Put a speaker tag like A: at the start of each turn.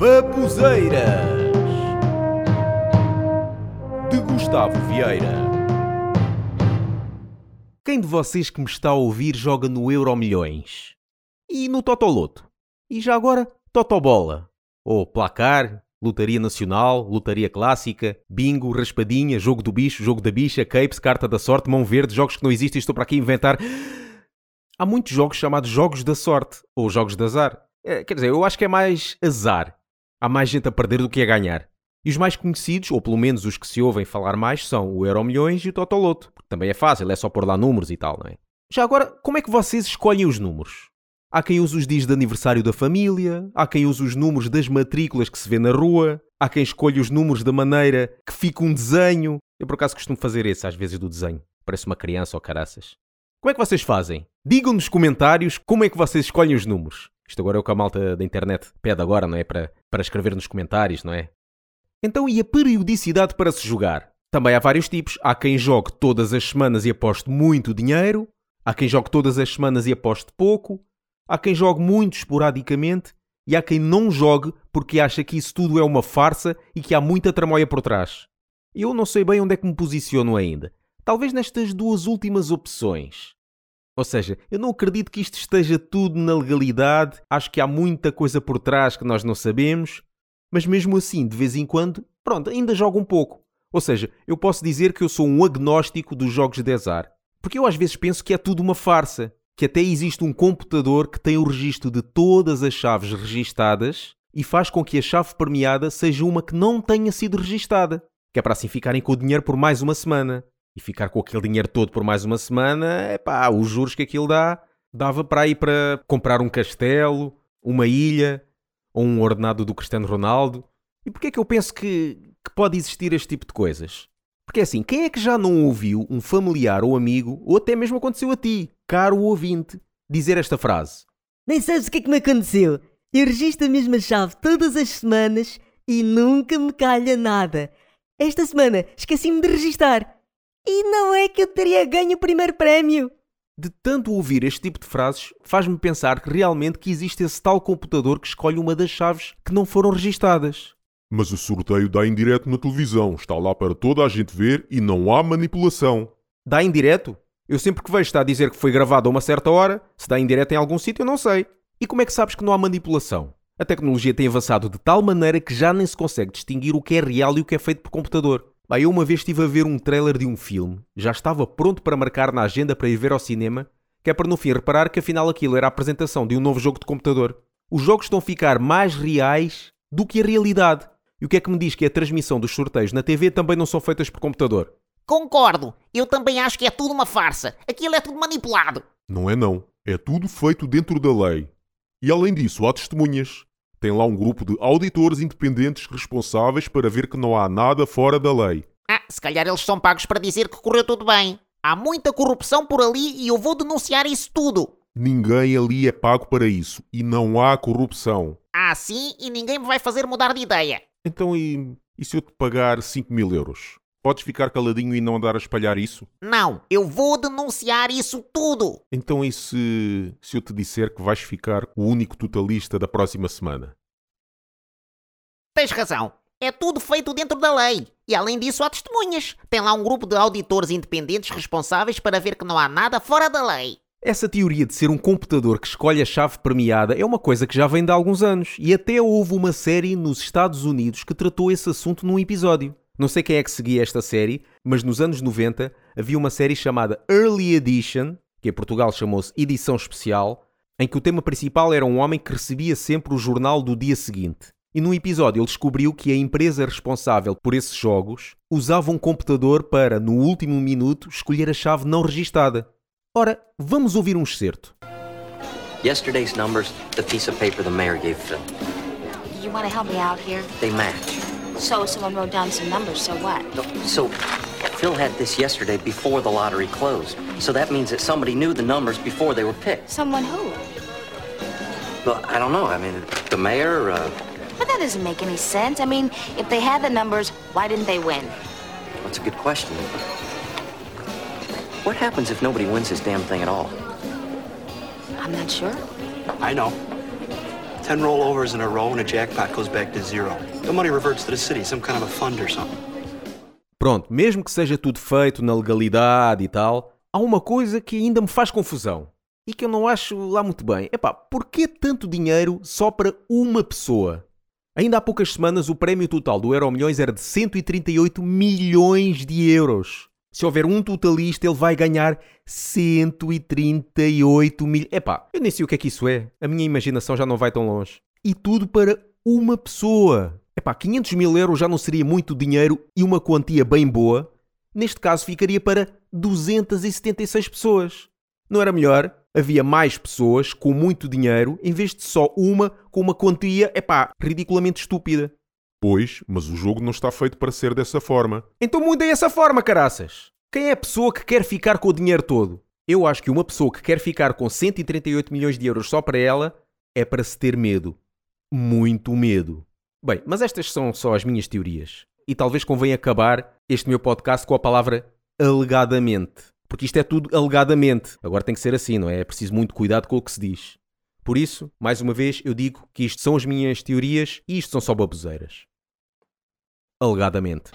A: Babuzeiras de Gustavo Vieira. Quem de vocês que me está a ouvir joga no Euro Milhões? E no Totoloto? E já agora, Totobola? Ou Placar, Lotaria Nacional, Lotaria Clássica, Bingo, Raspadinha, Jogo do Bicho, Jogo da Bicha, Capes, Carta da Sorte, Mão Verde, jogos que não existem, estou para aqui inventar. Há muitos jogos chamados Jogos da Sorte, ou Jogos de Azar. É, quer dizer, eu acho que é mais azar. Há mais gente a perder do que a ganhar. E os mais conhecidos, ou pelo menos os que se ouvem falar mais, são o Euro Milhões e o Totoloto. Também é fácil, é só pôr lá números e tal, não é? Já agora, como é que vocês escolhem os números? Há quem use os dias de aniversário da família, há quem use os números das matrículas que se vê na rua, há quem escolhe os números da maneira que fica um desenho. Eu por acaso costumo fazer esse às vezes do desenho. Parece uma criança ou caraças. Como é que vocês fazem? Digam nos comentários como é que vocês escolhem os números. Isto agora é o que a malta da internet pede agora, não é? Para, para escrever nos comentários, não é? Então, e a periodicidade para se jogar? Também há vários tipos. Há quem jogue todas as semanas e aposte muito dinheiro. Há quem jogue todas as semanas e aposte pouco. Há quem jogue muito esporadicamente. E há quem não jogue porque acha que isso tudo é uma farsa e que há muita tramóia por trás. Eu não sei bem onde é que me posiciono ainda. Talvez nestas duas últimas opções. Ou seja, eu não acredito que isto esteja tudo na legalidade, acho que há muita coisa por trás que nós não sabemos, mas mesmo assim, de vez em quando, pronto, ainda jogo um pouco. Ou seja, eu posso dizer que eu sou um agnóstico dos jogos de azar. Porque eu às vezes penso que é tudo uma farsa, que até existe um computador que tem o registro de todas as chaves registadas e faz com que a chave premiada seja uma que não tenha sido registada, que é para assim ficarem com o dinheiro por mais uma semana e ficar com aquele dinheiro todo por mais uma semana, é pá, os juros que aquilo dá, dava para ir para comprar um castelo, uma ilha, ou um ordenado do Cristiano Ronaldo. E porquê é que eu penso que, que pode existir este tipo de coisas? Porque é assim, quem é que já não ouviu um familiar ou amigo, ou até mesmo aconteceu a ti, caro ouvinte, dizer esta frase?
B: Nem sabes o que é que me aconteceu. Eu registro a mesma chave todas as semanas e nunca me calha nada. Esta semana esqueci-me de registar. E não é que eu teria ganho o primeiro prémio.
A: De tanto ouvir este tipo de frases, faz-me pensar que realmente que existe esse tal computador que escolhe uma das chaves que não foram registadas.
C: Mas o sorteio dá em direto na televisão, está lá para toda a gente ver e não há manipulação.
A: Dá em direto? Eu sempre que vejo está a dizer que foi gravado a uma certa hora, se dá em direto em algum sítio eu não sei. E como é que sabes que não há manipulação? A tecnologia tem avançado de tal maneira que já nem se consegue distinguir o que é real e o que é feito por computador. Bem, eu uma vez estive a ver um trailer de um filme, já estava pronto para marcar na agenda para ir ver ao cinema, que é para no fim reparar que afinal aquilo era a apresentação de um novo jogo de computador. Os jogos estão a ficar mais reais do que a realidade. E o que é que me diz que a transmissão dos sorteios na TV também não são feitas por computador?
D: Concordo. Eu também acho que é tudo uma farsa. Aquilo é tudo manipulado.
C: Não é não. É tudo feito dentro da lei. E além disso, há testemunhas. Tem lá um grupo de auditores independentes responsáveis para ver que não há nada fora da lei.
D: Ah, se calhar eles são pagos para dizer que correu tudo bem. Há muita corrupção por ali e eu vou denunciar isso tudo.
C: Ninguém ali é pago para isso e não há corrupção.
D: Ah, sim, e ninguém me vai fazer mudar de ideia.
C: Então e, e se eu te pagar 5 mil euros? Podes ficar caladinho e não andar a espalhar isso?
D: Não, eu vou denunciar isso tudo.
C: Então e se, se eu te disser que vais ficar o único totalista da próxima semana?
D: Tens razão. É tudo feito dentro da lei. E além disso, há testemunhas. Tem lá um grupo de auditores independentes responsáveis para ver que não há nada fora da lei.
A: Essa teoria de ser um computador que escolhe a chave premiada é uma coisa que já vem de alguns anos e até houve uma série nos Estados Unidos que tratou esse assunto num episódio. Não sei quem é que seguia esta série, mas nos anos 90 havia uma série chamada Early Edition, que em Portugal chamou-se Edição Especial, em que o tema principal era um homem que recebia sempre o jornal do dia seguinte. E num episódio ele descobriu que a empresa responsável por esses jogos usava um computador para, no último minuto, escolher a chave não registada. Ora, vamos ouvir um excerto.
E: Yesterday's numbers, the piece of paper the mayor gave Phil.
F: You want to help me out here?
E: They match.
F: So someone wrote down some numbers, so what?
E: No, So, Phil had this yesterday before the lottery closed. So that means that somebody knew the numbers before they were picked.
F: Someone who?
E: Well, I don't know. I mean, the mayor, uh,
F: But that doesn't make any sense. I mean, if they had the numbers, why didn't they win?
E: that's a good question. What happens if nobody wins this damn thing at all?
F: I'm not sure.
E: I know.
G: 10 rollovers in a row and a jackpot goes back to zero. The money reverts to the city, some kind of a fund or something.
A: Pronto, mesmo que seja tudo feito na legalidade e tal, há uma coisa que ainda me faz confusão e que eu não acho lá muito bem. Epá, porquê tanto dinheiro só para uma pessoa? Ainda há poucas semanas o prémio total do Euro Milhões era de 138 milhões de euros. Se houver um totalista, ele vai ganhar 138 mil. Epá, eu nem sei o que é que isso é. A minha imaginação já não vai tão longe. E tudo para uma pessoa. Epá, 500 mil euros já não seria muito dinheiro e uma quantia bem boa. Neste caso ficaria para 276 pessoas. Não era melhor? Havia mais pessoas com muito dinheiro em vez de só uma com uma quantia, epá, ridiculamente estúpida.
C: Pois, mas o jogo não está feito para ser dessa forma.
A: Então mudem essa forma, caraças. Quem é a pessoa que quer ficar com o dinheiro todo? Eu acho que uma pessoa que quer ficar com 138 milhões de euros só para ela é para se ter medo. Muito medo. Bem, mas estas são só as minhas teorias. E talvez convenha acabar este meu podcast com a palavra alegadamente. Porque isto é tudo alegadamente. Agora tem que ser assim, não é? É preciso muito cuidado com o que se diz. Por isso, mais uma vez, eu digo que isto são as minhas teorias e isto são só baboseiras. Alegadamente.